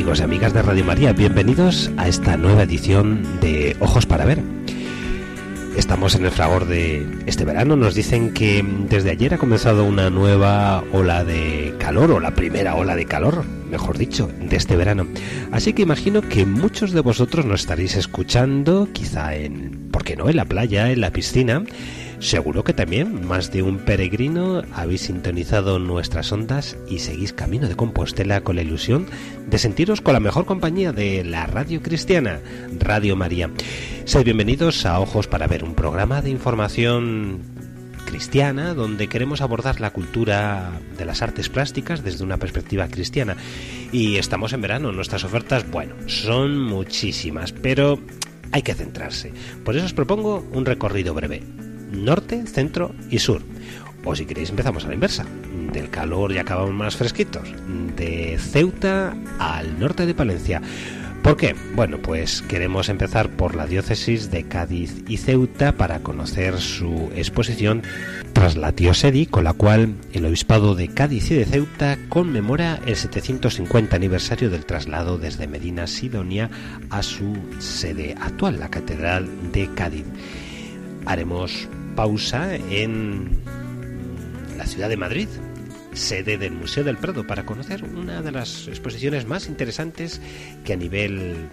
Amigos y amigas de Radio María. Bienvenidos a esta nueva edición de Ojos para Ver. Estamos en el fragor de este verano. Nos dicen que desde ayer ha comenzado una nueva ola de calor, o la primera ola de calor, mejor dicho, de este verano. Así que imagino que muchos de vosotros nos estaréis escuchando, quizá en, ¿por qué no?, en la playa, en la piscina Seguro que también más de un peregrino habéis sintonizado nuestras ondas y seguís camino de Compostela con la ilusión de sentiros con la mejor compañía de la radio cristiana, Radio María. Sed bienvenidos a Ojos para ver un programa de información cristiana donde queremos abordar la cultura de las artes plásticas desde una perspectiva cristiana. Y estamos en verano, nuestras ofertas, bueno, son muchísimas, pero hay que centrarse. Por eso os propongo un recorrido breve norte, centro y sur. O si queréis empezamos a la inversa. Del calor y acabamos más fresquitos. De Ceuta al norte de Palencia. ¿Por qué? Bueno, pues queremos empezar por la diócesis de Cádiz y Ceuta para conocer su exposición tras la Tiosedi, con la cual el obispado de Cádiz y de Ceuta conmemora el 750 aniversario del traslado desde Medina Sidonia a su sede actual, la Catedral de Cádiz. Haremos pausa en la ciudad de Madrid, sede del Museo del Prado, para conocer una de las exposiciones más interesantes que a nivel,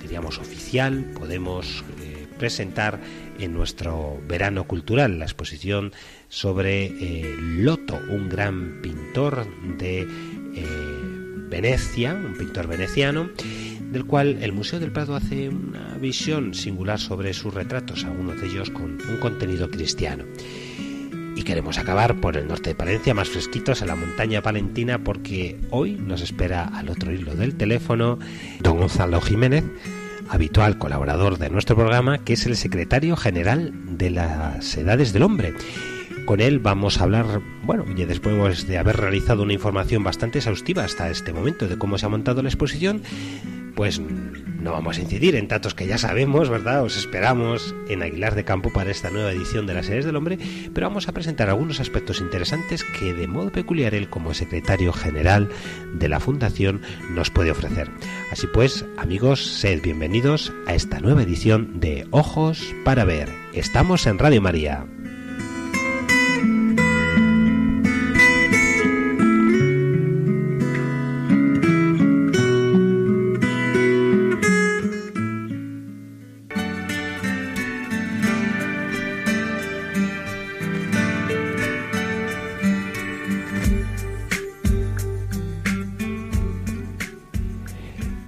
diríamos, oficial podemos eh, presentar en nuestro verano cultural, la exposición sobre eh, Loto, un gran pintor de eh, Venecia, un pintor veneciano, del cual el Museo del Prado hace una visión singular sobre sus retratos, algunos de ellos con un contenido cristiano. Y queremos acabar por el norte de Palencia, más fresquitos, en la montaña palentina, porque hoy nos espera al otro hilo del teléfono don Gonzalo Jiménez, habitual colaborador de nuestro programa, que es el secretario general de las Edades del Hombre. Con él vamos a hablar, bueno, y después de haber realizado una información bastante exhaustiva hasta este momento de cómo se ha montado la exposición, pues no vamos a incidir en datos que ya sabemos, ¿verdad? Os esperamos en Aguilar de Campo para esta nueva edición de las series del hombre, pero vamos a presentar algunos aspectos interesantes que de modo peculiar él como secretario general de la Fundación nos puede ofrecer. Así pues, amigos, sed bienvenidos a esta nueva edición de Ojos para Ver. Estamos en Radio María.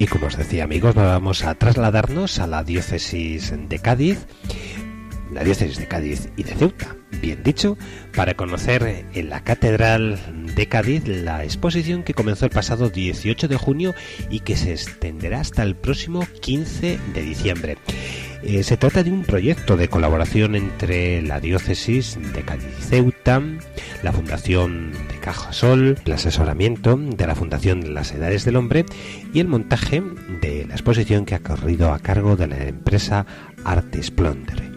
Y como os decía amigos, vamos a trasladarnos a la diócesis de Cádiz, la diócesis de Cádiz y de Ceuta, bien dicho, para conocer en la Catedral de Cádiz la exposición que comenzó el pasado 18 de junio y que se extenderá hasta el próximo 15 de diciembre. Eh, se trata de un proyecto de colaboración entre la diócesis de Cádiz Ceuta, la Fundación de Cajasol, el asesoramiento de la Fundación de las Edades del Hombre y el montaje de la exposición que ha corrido a cargo de la empresa Artes Plondre.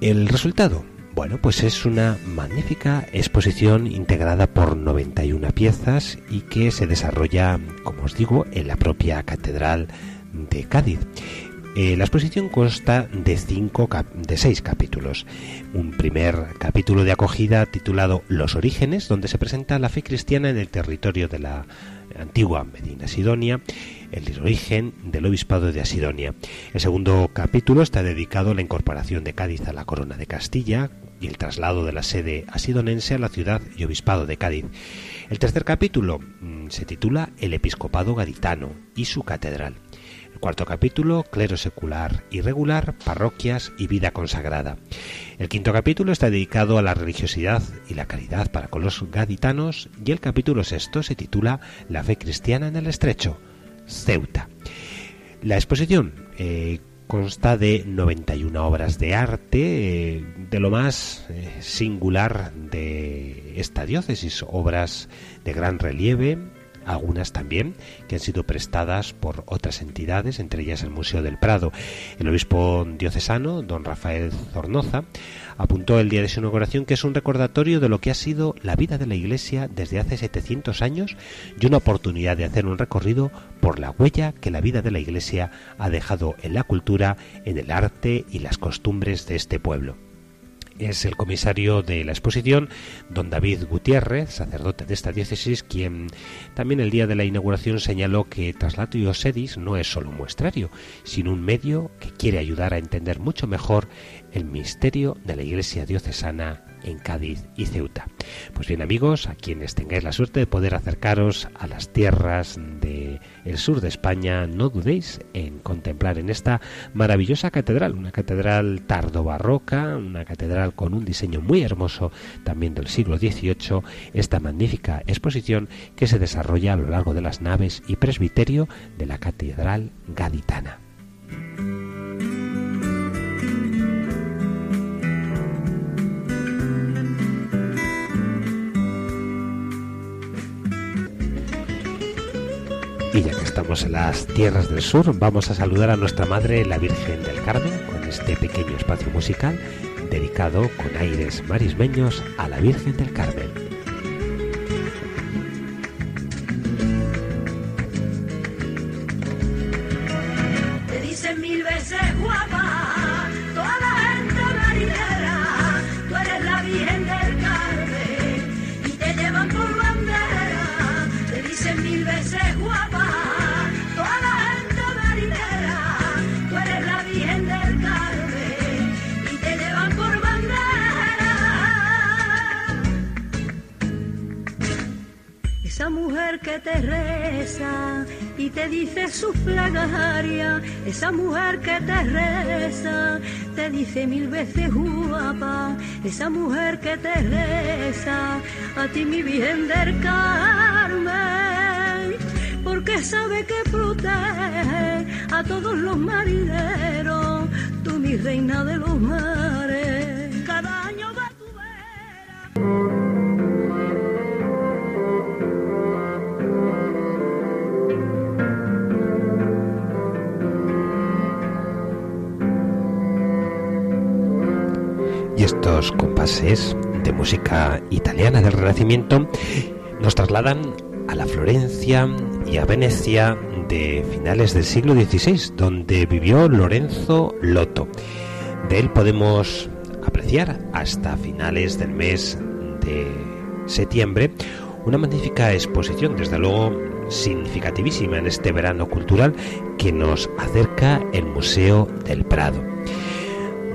El resultado, bueno, pues es una magnífica exposición integrada por 91 piezas y que se desarrolla, como os digo, en la propia Catedral de Cádiz. Eh, la exposición consta de, cinco de seis capítulos. Un primer capítulo de acogida titulado Los orígenes, donde se presenta la fe cristiana en el territorio de la antigua Medina Sidonia, el origen del obispado de Asidonia. El segundo capítulo está dedicado a la incorporación de Cádiz a la corona de Castilla y el traslado de la sede asidonense a la ciudad y obispado de Cádiz. El tercer capítulo mm, se titula El episcopado gaditano y su catedral cuarto capítulo, clero secular y regular, parroquias y vida consagrada. El quinto capítulo está dedicado a la religiosidad y la caridad para con los gaditanos y el capítulo sexto se titula La fe cristiana en el estrecho, Ceuta. La exposición eh, consta de 91 obras de arte, eh, de lo más eh, singular de esta diócesis, obras de gran relieve, algunas también que han sido prestadas por otras entidades, entre ellas el Museo del Prado. El obispo diocesano, don Rafael Zornoza, apuntó el día de su inauguración que es un recordatorio de lo que ha sido la vida de la Iglesia desde hace 700 años y una oportunidad de hacer un recorrido por la huella que la vida de la Iglesia ha dejado en la cultura, en el arte y las costumbres de este pueblo es el comisario de la exposición, don David Gutiérrez, sacerdote de esta diócesis, quien también el día de la inauguración señaló que Traslato y Osedis no es solo un muestrario, sino un medio que quiere ayudar a entender mucho mejor el misterio de la Iglesia diocesana en Cádiz y Ceuta. Pues bien amigos, a quienes tengáis la suerte de poder acercaros a las tierras del el sur de España, no dudéis en contemplar en esta maravillosa catedral, una catedral tardo-barroca, una catedral con un diseño muy hermoso también del siglo XVIII, esta magnífica exposición que se desarrolla a lo largo de las naves y presbiterio de la catedral gaditana. Y ya que estamos en las tierras del sur, vamos a saludar a nuestra madre, la Virgen del Carmen, con este pequeño espacio musical dedicado con aires marismeños a la Virgen del Carmen. Te dice sus plegarias, esa mujer que te reza, te dice mil veces guapa, esa mujer que te reza, a ti mi Virgen del Carmen, porque sabe que protege a todos los marineros, tú mi reina de los mares, estos compases de música italiana del Renacimiento nos trasladan a la Florencia y a Venecia de finales del siglo XVI, donde vivió Lorenzo Lotto. De él podemos apreciar hasta finales del mes de septiembre una magnífica exposición, desde luego significativísima en este verano cultural que nos acerca el Museo del Prado.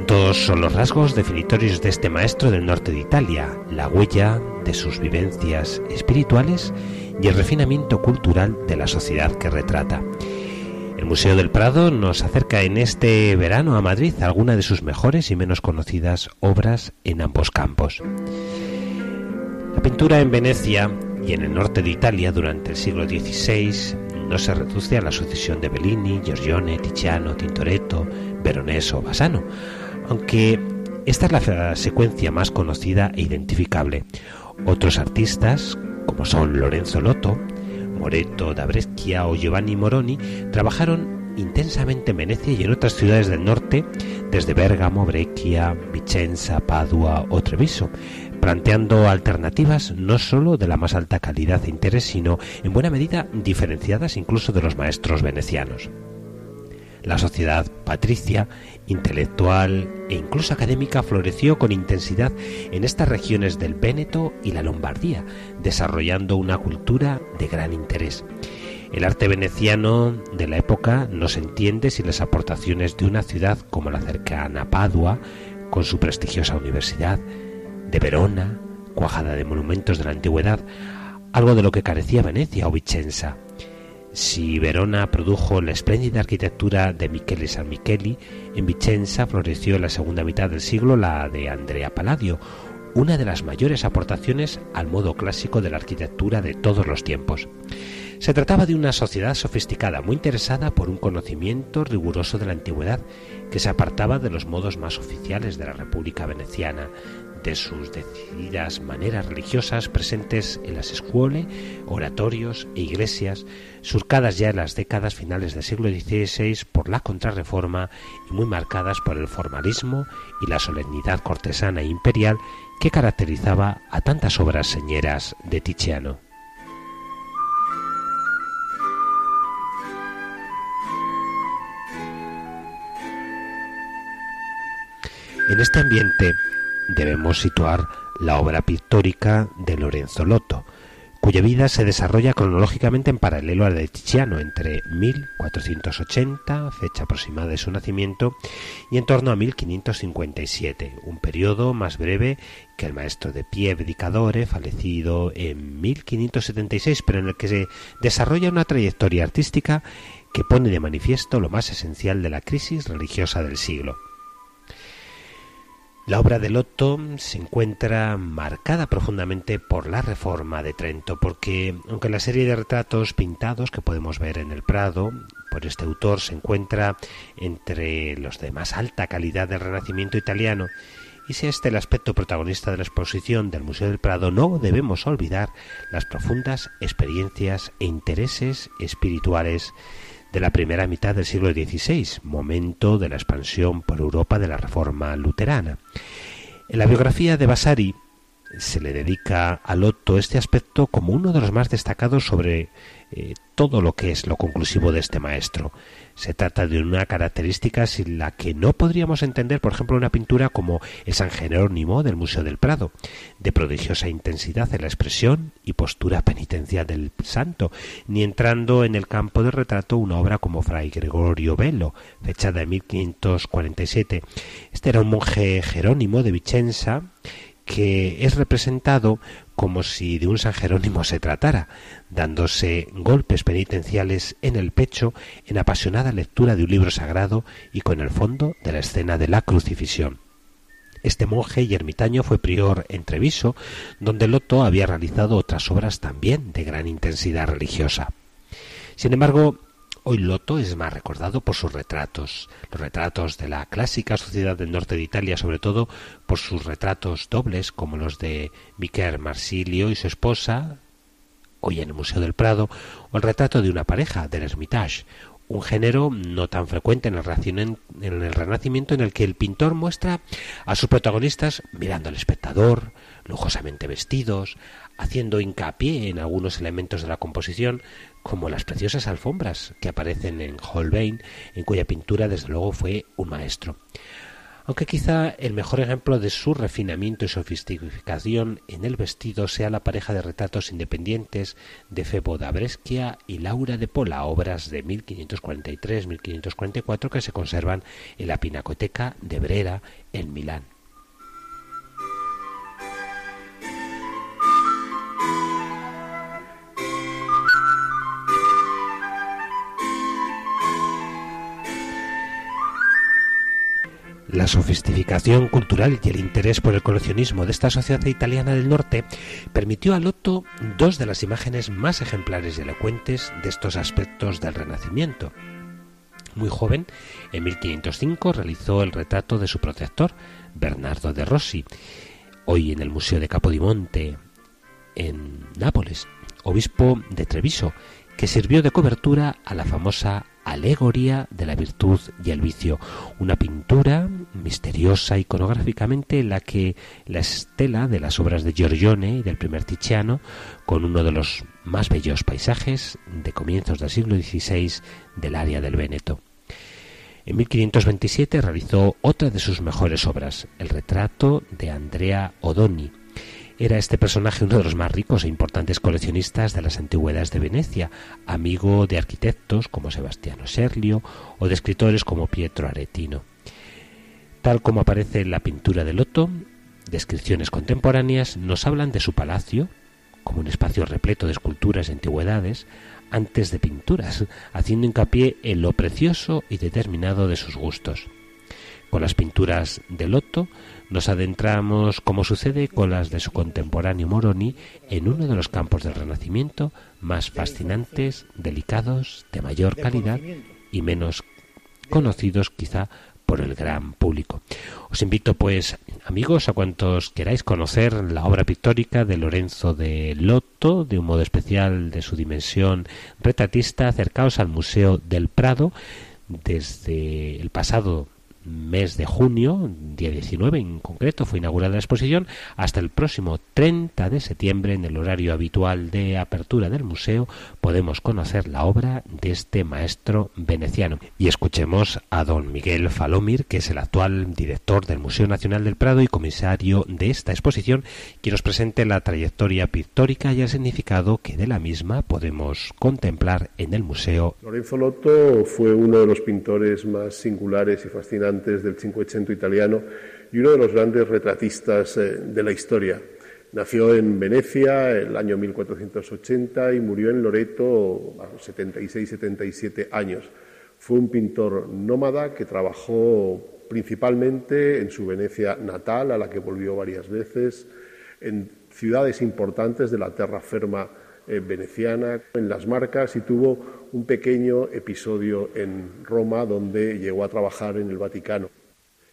Dos son los rasgos definitorios de este maestro del norte de Italia, la huella de sus vivencias espirituales y el refinamiento cultural de la sociedad que retrata. El Museo del Prado nos acerca en este verano a Madrid alguna de sus mejores y menos conocidas obras en ambos campos. La pintura en Venecia y en el norte de Italia durante el siglo XVI no se reduce a la sucesión de Bellini, Giorgione, Tiziano, Tintoretto, Veronese o Bassano, aunque esta es la secuencia más conocida e identificable. Otros artistas, como son Lorenzo Lotto, Moreto da Brescia o Giovanni Moroni, trabajaron intensamente en Venecia y en otras ciudades del norte, desde Bérgamo, Breccia, Vicenza, Padua o Treviso, planteando alternativas no sólo de la más alta calidad e interés, sino en buena medida diferenciadas incluso de los maestros venecianos. La sociedad patricia, intelectual e incluso académica floreció con intensidad en estas regiones del Véneto y la Lombardía, desarrollando una cultura de gran interés. El arte veneciano de la época no se entiende sin las aportaciones de una ciudad como la cercana Padua, con su prestigiosa universidad, de Verona, cuajada de monumentos de la antigüedad, algo de lo que carecía Venecia o Vicenza. Si Verona produjo la espléndida arquitectura de Michele San Micheli, en Vicenza floreció en la segunda mitad del siglo la de Andrea Palladio, una de las mayores aportaciones al modo clásico de la arquitectura de todos los tiempos. Se trataba de una sociedad sofisticada, muy interesada por un conocimiento riguroso de la antigüedad, que se apartaba de los modos más oficiales de la República Veneciana, de sus decididas maneras religiosas presentes en las escuelas, oratorios e iglesias, surcadas ya en las décadas finales del siglo XVI por la contrarreforma y muy marcadas por el formalismo y la solemnidad cortesana e imperial que caracterizaba a tantas obras señeras de Tiziano. En este ambiente debemos situar la obra pictórica de Lorenzo Lotto, cuya vida se desarrolla cronológicamente en paralelo a la de Tiziano entre 1480, fecha aproximada de su nacimiento, y en torno a 1557, un periodo más breve que el maestro de Pieve di Cadore, fallecido en 1576, pero en el que se desarrolla una trayectoria artística que pone de manifiesto lo más esencial de la crisis religiosa del siglo. La obra de Lotto se encuentra marcada profundamente por la reforma de Trento, porque aunque la serie de retratos pintados que podemos ver en el Prado por este autor se encuentra entre los de más alta calidad del Renacimiento italiano, y si este el aspecto protagonista de la exposición del Museo del Prado, no debemos olvidar las profundas experiencias e intereses espirituales de la primera mitad del siglo XVI, momento de la expansión por Europa de la Reforma luterana. En la biografía de Vasari se le dedica a Lotto este aspecto como uno de los más destacados sobre eh, todo lo que es lo conclusivo de este maestro. Se trata de una característica sin la que no podríamos entender, por ejemplo, una pintura como el San Jerónimo del Museo del Prado, de prodigiosa intensidad en la expresión y postura penitencial del santo, ni entrando en el campo del retrato una obra como Fray Gregorio Bello, fechada en 1547. Este era un monje jerónimo de Vicenza que es representado como si de un San Jerónimo se tratara, dándose golpes penitenciales en el pecho en apasionada lectura de un libro sagrado y con el fondo de la escena de la crucifixión. Este monje y ermitaño fue prior en Treviso, donde Loto había realizado otras obras también de gran intensidad religiosa. Sin embargo, Hoy Loto es más recordado por sus retratos, los retratos de la clásica sociedad del norte de Italia, sobre todo por sus retratos dobles, como los de Miquel Marsilio y su esposa, hoy en el Museo del Prado, o el retrato de una pareja, del Hermitage, un género no tan frecuente en el Renacimiento en el que el pintor muestra a sus protagonistas mirando al espectador, lujosamente vestidos, haciendo hincapié en algunos elementos de la composición, como las preciosas alfombras que aparecen en Holbein, en cuya pintura desde luego fue un maestro. Aunque quizá el mejor ejemplo de su refinamiento y sofisticación en el vestido sea la pareja de retratos independientes de Febo da Brescia y Laura de Pola, obras de 1543-1544 que se conservan en la Pinacoteca de Brera en Milán. La sofisticación cultural y el interés por el coleccionismo de esta sociedad italiana del norte permitió a Lotto dos de las imágenes más ejemplares y elocuentes de estos aspectos del Renacimiento. Muy joven, en 1505 realizó el retrato de su protector, Bernardo de Rossi, hoy en el Museo de Capodimonte, en Nápoles, obispo de Treviso, que sirvió de cobertura a la famosa Alegoría de la virtud y el vicio, una pintura misteriosa iconográficamente en la que la estela de las obras de Giorgione y del primer Tiziano, con uno de los más bellos paisajes de comienzos del siglo XVI del área del Véneto. En 1527 realizó otra de sus mejores obras, el retrato de Andrea Odoni, era este personaje uno de los más ricos e importantes coleccionistas de las antigüedades de Venecia, amigo de arquitectos como Sebastiano Serlio o de escritores como Pietro Aretino. Tal como aparece en la pintura de Lotto, descripciones contemporáneas nos hablan de su palacio, como un espacio repleto de esculturas y antigüedades, antes de pinturas, haciendo hincapié en lo precioso y determinado de sus gustos. Con las pinturas de Lotto nos adentramos, como sucede con las de su contemporáneo Moroni, en uno de los campos del Renacimiento más fascinantes, delicados, de mayor calidad y menos conocidos quizá por el gran público. Os invito pues, amigos, a cuantos queráis conocer la obra pictórica de Lorenzo de Lotto, de un modo especial de su dimensión retratista, acercaos al Museo del Prado desde el pasado mes de junio, día 19 en concreto, fue inaugurada la exposición, hasta el próximo 30 de septiembre, en el horario habitual de apertura del museo, podemos conocer la obra de este maestro veneciano. Y escuchemos a don Miguel Falomir, que es el actual director del Museo Nacional del Prado y comisario de esta exposición, quien nos presente la trayectoria pictórica y el significado que de la misma podemos contemplar en el museo. Lorenzo Lotto fue uno de los pintores más singulares y fascinantes del Cinquecento italiano y uno de los grandes retratistas eh, de la historia. Nació en Venecia el año 1480 y murió en Loreto a los 76-77 años. Fue un pintor nómada que trabajó principalmente en su Venecia natal, a la que volvió varias veces, en ciudades importantes de la terraferma eh, veneciana, en las marcas y tuvo un pequeño episodio en Roma donde llegó a trabajar en el Vaticano.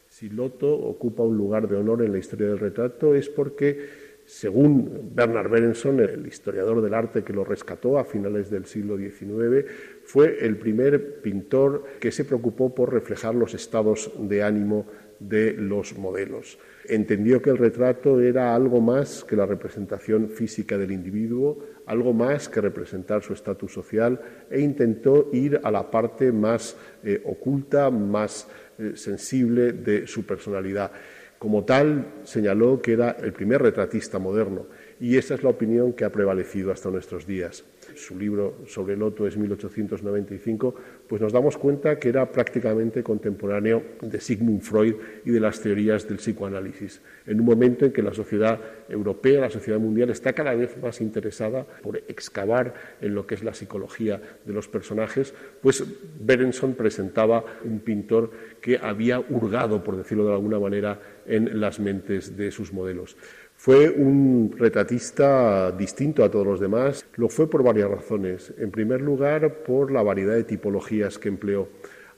Si Lotto ocupa un lugar de honor en la historia del retrato es porque, según Bernard Berenson, el historiador del arte que lo rescató a finales del siglo XIX, fue el primer pintor que se preocupó por reflejar los estados de ánimo de los modelos. Entendió que el retrato era algo más que la representación física del individuo, algo más que representar su estatus social e intentó ir a la parte más eh, oculta, más eh, sensible de su personalidad. Como tal, señaló que era el primer retratista moderno y esa es la opinión que ha prevalecido hasta nuestros días su libro sobre Loto es 1895, pues nos damos cuenta que era prácticamente contemporáneo de Sigmund Freud y de las teorías del psicoanálisis, en un momento en que la sociedad europea, la sociedad mundial, está cada vez más interesada por excavar en lo que es la psicología de los personajes, pues Berenson presentaba un pintor que había hurgado, por decirlo de alguna manera, en las mentes de sus modelos. Fue un retratista distinto a todos los demás. Lo fue por varias razones. En primer lugar, por la variedad de tipologías que empleó.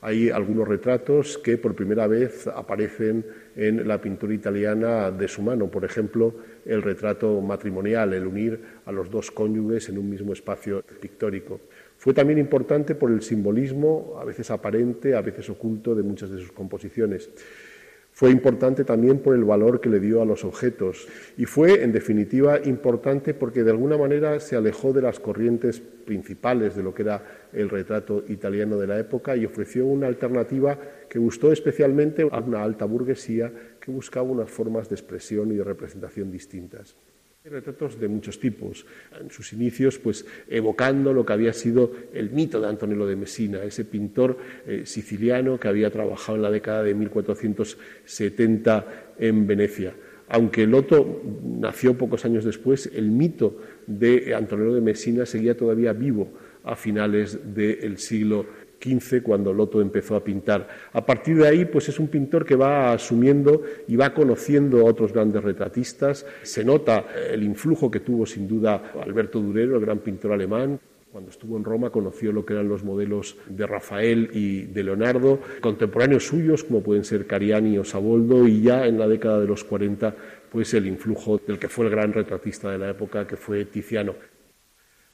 Hay algunos retratos que por primera vez aparecen en la pintura italiana de su mano. Por ejemplo, el retrato matrimonial, el unir a los dos cónyuges en un mismo espacio pictórico. Fue también importante por el simbolismo, a veces aparente, a veces oculto, de muchas de sus composiciones. Fue importante también por el valor que le dio a los objetos y fue, en definitiva, importante porque de alguna manera se alejó de las corrientes principales de lo que era el retrato italiano de la época y ofreció una alternativa que gustó especialmente a una alta burguesía que buscaba unas formas de expresión y de representación distintas retratos de muchos tipos. En sus inicios, pues evocando lo que había sido el mito de Antonello de Messina, ese pintor eh, siciliano que había trabajado en la década de 1470 en Venecia. Aunque Loto nació pocos años después, el mito de Antonello de Messina seguía todavía vivo a finales del siglo cuando Loto empezó a pintar. A partir de ahí, pues es un pintor que va asumiendo y va conociendo a otros grandes retratistas. Se nota el influjo que tuvo sin duda Alberto Durero, el gran pintor alemán, cuando estuvo en Roma conoció lo que eran los modelos de Rafael y de Leonardo, contemporáneos suyos como pueden ser Cariani o Saboldo y ya en la década de los 40 pues el influjo del que fue el gran retratista de la época que fue Tiziano.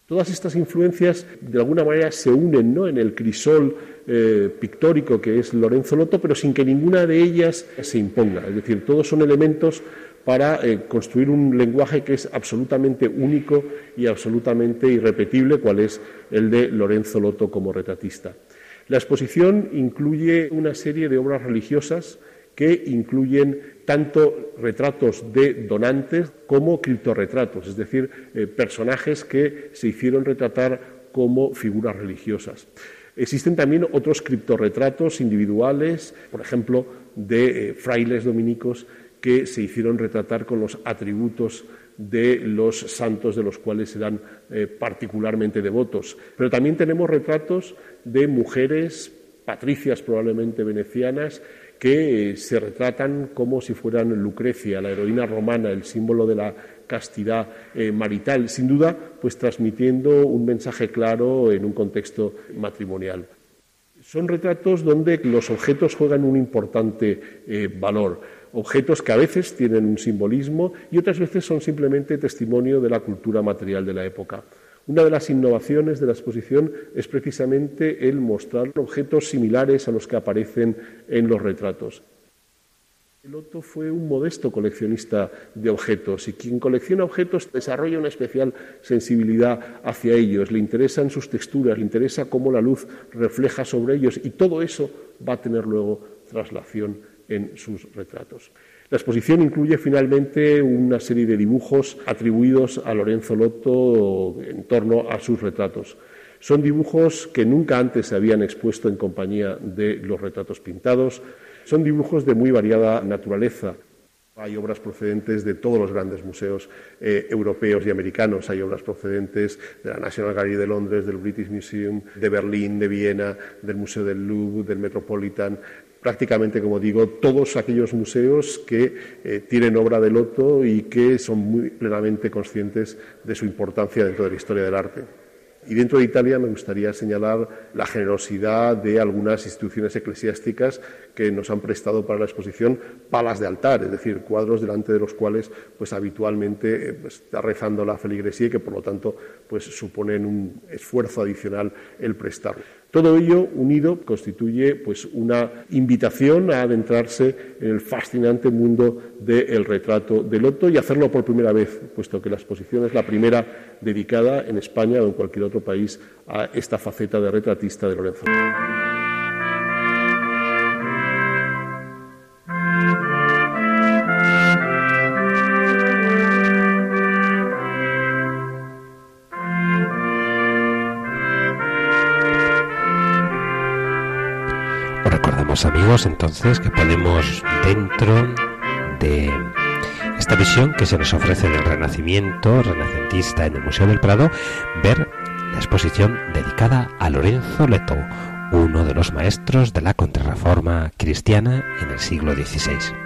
Todas estas influencias de alguna manera se unen ¿no? en el crisol eh, pictórico que es Lorenzo Lotto, pero sin que ninguna de ellas se imponga. Es decir, todos son elementos para eh, construir un lenguaje que es absolutamente único y absolutamente irrepetible, cual es el de Lorenzo Lotto como retratista. La exposición incluye una serie de obras religiosas que incluyen tanto retratos de donantes como criptorretratos, es decir, eh, personajes que se hicieron retratar como figuras religiosas. Existen también otros criptorretratos individuales, por ejemplo, de eh, frailes dominicos que se hicieron retratar con los atributos de los santos de los cuales eran eh, particularmente devotos. Pero también tenemos retratos de mujeres, patricias probablemente venecianas, que eh, se retratan como si fueran Lucrecia, la heroína romana, el símbolo de la castidad eh, marital, sin duda, pues transmitiendo un mensaje claro en un contexto matrimonial. Son retratos donde los objetos juegan un importante eh, valor, objetos que a veces tienen un simbolismo y otras veces son simplemente testimonio de la cultura material de la época. Una de las innovaciones de la exposición es precisamente el mostrar objetos similares a los que aparecen en los retratos. Otto fue un modesto coleccionista de objetos y quien colecciona objetos desarrolla una especial sensibilidad hacia ellos, le interesan sus texturas, le interesa cómo la luz refleja sobre ellos y todo eso va a tener luego traslación en sus retratos. La exposición incluye finalmente una serie de dibujos atribuidos a Lorenzo Lotto en torno a sus retratos. Son dibujos que nunca antes se habían expuesto en compañía de los retratos pintados, son dibujos de muy variada naturaleza. Hay obras procedentes de todos los grandes museos eh, europeos y americanos. Hay obras procedentes de la National Gallery de Londres, del British Museum, de Berlín, de Viena, del Museo del Louvre, del Metropolitan. Prácticamente, como digo, todos aquellos museos que eh, tienen obra de Loto y que son muy plenamente conscientes de su importancia dentro de la historia del arte. Y dentro de Italia me gustaría señalar la generosidad de algunas instituciones eclesiásticas que nos han prestado para la exposición palas de altar, es decir, cuadros delante de los cuales pues habitualmente eh, pues, está rezando la feligresía y que por lo tanto pues suponen un esfuerzo adicional el prestarlo. Todo ello unido constituye pues una invitación a adentrarse en el fascinante mundo del retrato de Loto y hacerlo por primera vez, puesto que la exposición es la primera dedicada en España o en cualquier otro país a esta faceta de retratista de Lorenzo. Amigos entonces que podemos dentro de esta visión que se nos ofrece del Renacimiento renacentista en el Museo del Prado ver la exposición dedicada a Lorenzo Leto, uno de los maestros de la contrarreforma cristiana en el siglo XVI.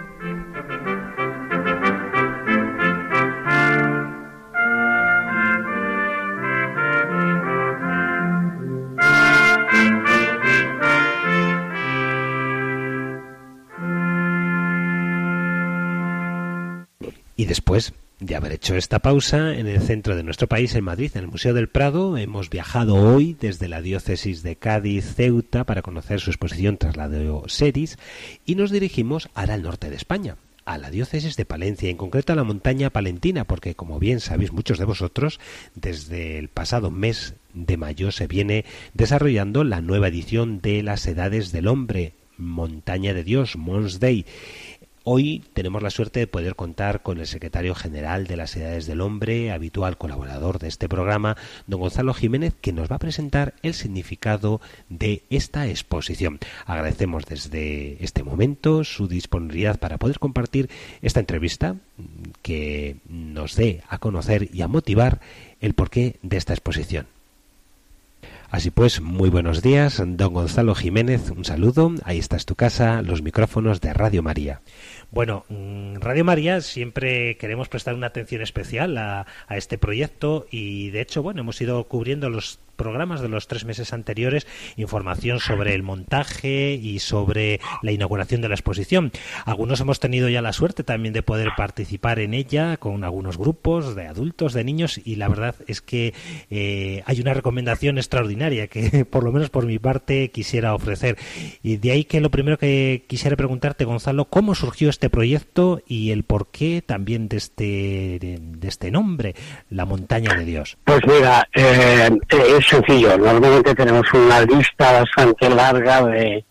Y después de haber hecho esta pausa en el centro de nuestro país, en Madrid, en el Museo del Prado, hemos viajado hoy desde la diócesis de Cádiz, Ceuta, para conocer su exposición Traslado Seris, y nos dirigimos ahora al norte de España, a la diócesis de Palencia, en concreto a la montaña palentina, porque como bien sabéis muchos de vosotros, desde el pasado mes de mayo se viene desarrollando la nueva edición de las Edades del Hombre, Montaña de Dios, Mons Day. Hoy tenemos la suerte de poder contar con el secretario general de las Edades del Hombre, habitual colaborador de este programa, don Gonzalo Jiménez, que nos va a presentar el significado de esta exposición. Agradecemos desde este momento su disponibilidad para poder compartir esta entrevista que nos dé a conocer y a motivar el porqué de esta exposición. Así pues, muy buenos días, don Gonzalo Jiménez, un saludo, ahí está tu casa, los micrófonos de Radio María. Bueno, mm, Radio María siempre queremos prestar una atención especial a, a este proyecto y de hecho, bueno, hemos ido cubriendo los programas de los tres meses anteriores información sobre el montaje y sobre la inauguración de la exposición. Algunos hemos tenido ya la suerte también de poder participar en ella con algunos grupos de adultos, de niños y la verdad es que eh, hay una recomendación extraordinaria que por lo menos por mi parte quisiera ofrecer. Y de ahí que lo primero que quisiera preguntarte, Gonzalo, ¿cómo surgió este proyecto y el porqué también de este, de, este nombre, la montaña de Dios? Pues mira, eh, es sencillo. Normalmente tenemos una lista bastante larga de,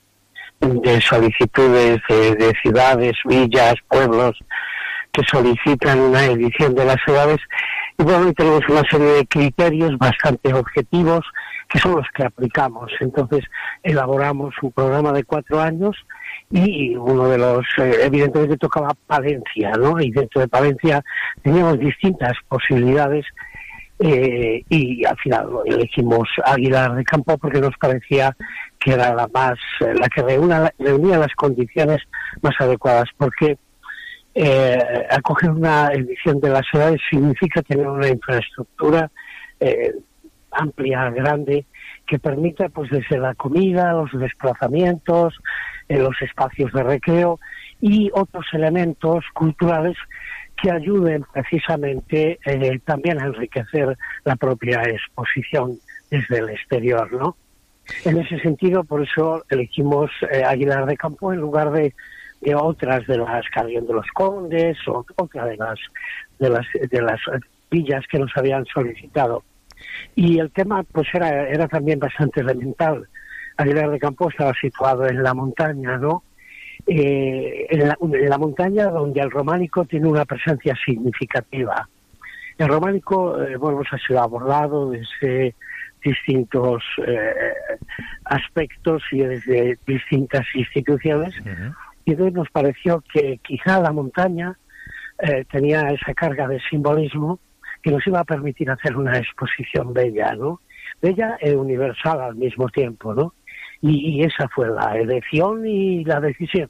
de solicitudes de, ciudades, villas, pueblos que solicitan una edición de las ciudades y bueno, tenemos una serie de criterios bastante objetivos que son los que aplicamos. Entonces, elaboramos un programa de cuatro años y uno de los, eh, evidentemente tocaba Palencia, ¿no? Y dentro de Palencia teníamos distintas posibilidades eh, y al final elegimos Aguilar de Campo porque nos parecía que era la más, la que reúna, reunía las condiciones más adecuadas, porque eh, acoger una edición de las edades significa tener una infraestructura eh, amplia, grande, que permita, pues desde la comida, los desplazamientos, eh, los espacios de recreo y otros elementos culturales que ayuden precisamente eh, también a enriquecer la propia exposición desde el exterior, ¿no? En ese sentido, por eso elegimos eh, Aguilar de Campo en lugar de, de otras de las Carrión de los Condes o otra de las de las de las villas que nos habían solicitado. Y el tema pues era era también bastante elemental. Aguilar de Campo estaba situado en la montaña, ¿no? Eh, en, la, en la montaña donde el románico tiene una presencia significativa. El románico, eh, bueno, pues ha sido abordado desde distintos eh, aspectos y desde distintas instituciones. Y entonces nos pareció que quizá la montaña eh, tenía esa carga de simbolismo que nos iba a permitir hacer una exposición bella, ¿no? Bella e universal al mismo tiempo, ¿no? Y, y esa fue la elección y la decisión.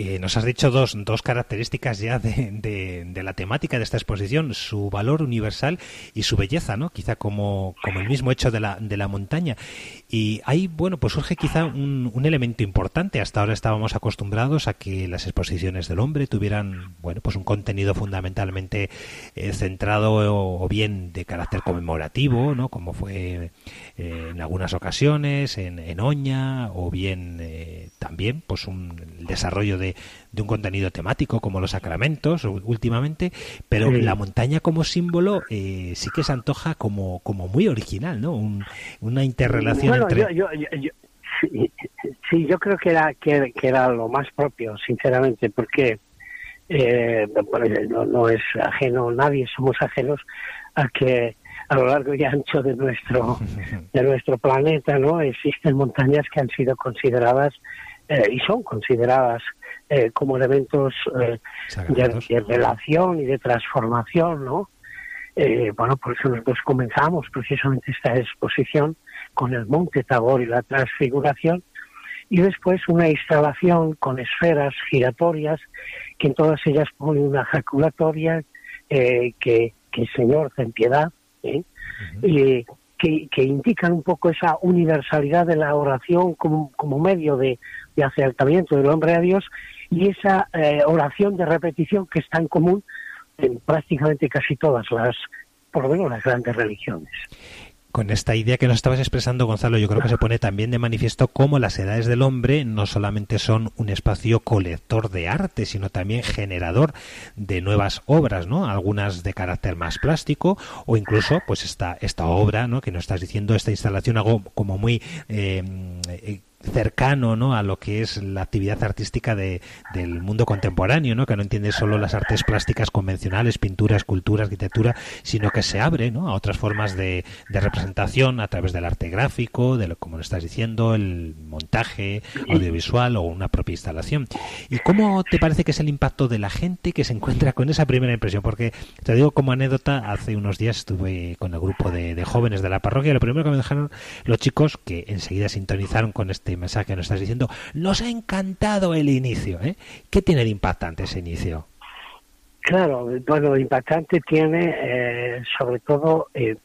Eh, nos has dicho dos, dos características ya de, de, la temática de esta exposición, su valor universal y su belleza, ¿no? Quizá como, como el mismo hecho de la, de la montaña. Y ahí, bueno, pues surge quizá un, un, elemento importante. Hasta ahora estábamos acostumbrados a que las exposiciones del hombre tuvieran, bueno, pues un contenido fundamentalmente eh, centrado o, bien de carácter conmemorativo, ¿no? Como fue eh, en algunas ocasiones, en, en Oña, o bien también, pues un el desarrollo de, de, un contenido temático como los sacramentos últimamente, pero sí. la montaña como símbolo eh, sí que se antoja como, como muy original, ¿no? Un, una interrelación bueno, entre... Yo, yo, yo, sí, sí, yo creo que era, que, que, era lo más propio, sinceramente, porque eh, no, no es ajeno, nadie somos ajenos a que a lo largo y ancho de nuestro de nuestro planeta no existen montañas que han sido consideradas eh, y son consideradas eh, como elementos eh, de, de, relación y de transformación no eh, bueno por eso nosotros comenzamos precisamente esta exposición con el monte Tabor y la transfiguración y después una instalación con esferas giratorias que en todas ellas pone una ejaculatoria eh, que, que Señor ten piedad ¿eh? Uh -huh. eh, que, que, indican un poco esa universalidad de la oración como, como medio de, de, acercamiento del hombre a Dios y esa eh, oración de repetición que es tan común en prácticamente casi todas las, por lo menos las grandes religiones con esta idea que nos estabas expresando, Gonzalo, yo creo que se pone también de manifiesto cómo las edades del hombre no solamente son un espacio colector de arte, sino también generador de nuevas obras, ¿no? Algunas de carácter más plástico o incluso, pues esta esta obra, ¿no? Que nos estás diciendo esta instalación algo como muy eh, cercano ¿no? a lo que es la actividad artística de, del mundo contemporáneo, ¿no? que no entiende solo las artes plásticas convencionales, pintura, escultura, arquitectura, sino que se abre ¿no? a otras formas de, representación a través del arte gráfico, de lo, como lo estás diciendo, el montaje audiovisual o una propia instalación. ¿Y cómo te parece que es el impacto de la gente que se encuentra con esa primera impresión? Porque te digo como anécdota, hace unos días estuve con el grupo de, jóvenes de la parroquia lo primero que me dejaron los chicos, que enseguida sintonizaron con este mensaje que nos estás diciendo, nos ha encantado el inicio. ¿eh? ¿Qué tiene de impactante ese inicio? Claro, bueno, impactante tiene eh, sobre todo eh,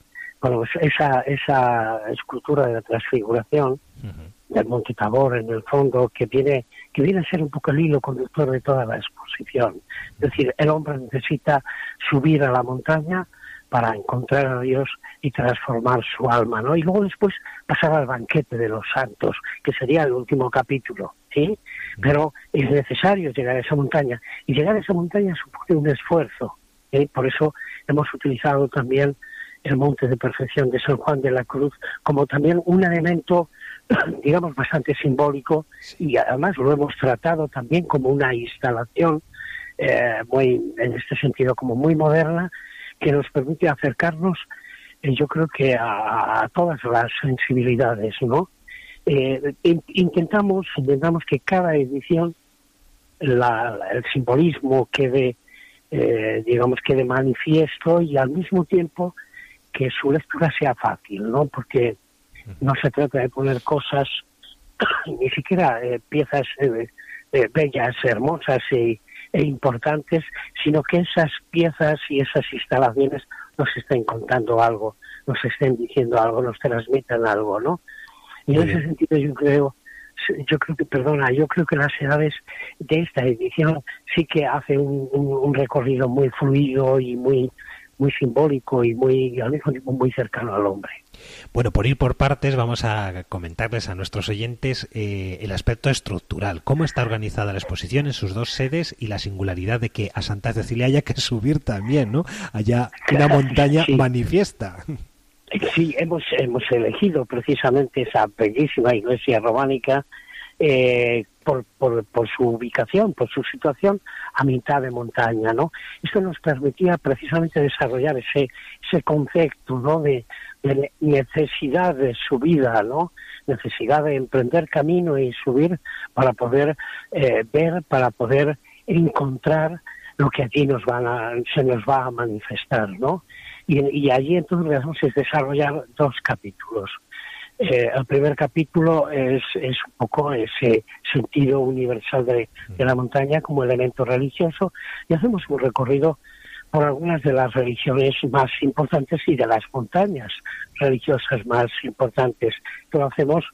bueno, esa, esa escultura de la transfiguración uh -huh. del Monte Tabor en el fondo que viene, que viene a ser un poco el hilo conductor de toda la exposición. Es decir, el hombre necesita subir a la montaña para encontrar a Dios y transformar su alma, ¿no? Y luego después pasar al banquete de los santos, que sería el último capítulo, ¿sí? Pero es necesario llegar a esa montaña y llegar a esa montaña supone un esfuerzo, ¿sí? Por eso hemos utilizado también el monte de perfección de San Juan de la Cruz como también un elemento digamos bastante simbólico y además lo hemos tratado también como una instalación eh, muy en este sentido como muy moderna que nos permite acercarnos eh, yo creo que a, todas las sensibilidades, ¿no? Eh, in- intentamos, intentamos que cada edición la- el simbolismo quede, eh, digamos, quede manifiesto y al mismo tiempo que su lectura sea fácil, ¿no? Porque no se trata de poner cosas, ni siquiera eh, piezas eh, eh, bellas, hermosas e, e importantes, sino que esas piezas y esas instalaciones nos estén contando algo, nos estén diciendo algo, nos transmitan algo, ¿no? Y en ese sentido yo creo, yo creo que, perdona, yo creo que las edades de esta edición sí que hace un, un- un recorrido muy fluido y muy muy simbólico y muy al mismo tiempo muy cercano al hombre. Bueno, por ir por partes, vamos a comentarles a nuestros oyentes eh, el aspecto estructural. ¿Cómo está organizada la exposición en sus dos sedes y la singularidad de que a Santa Cecilia haya que subir también, ¿no? Haya una montaña Sí. manifiesta. Sí, hemos, hemos elegido precisamente esa bellísima iglesia románica eh, por, por, su ubicación, por su situación a mitad de montaña, ¿no? Esto nos permitía precisamente desarrollar ese, ese concepto. De, necesidad de subida, ¿no? Necesidad de emprender camino y subir para poder eh, ver, para poder encontrar lo que allí nos van a, se nos va a manifestar, ¿no? Y, allí entonces hacemos es desarrollar dos capítulos. Eh, el primer capítulo es, es un poco ese sentido universal de, de la montaña como elemento religioso y hacemos un recorrido por algunas de las religiones más importantes y de las montañas religiosas más importantes. Lo hacemos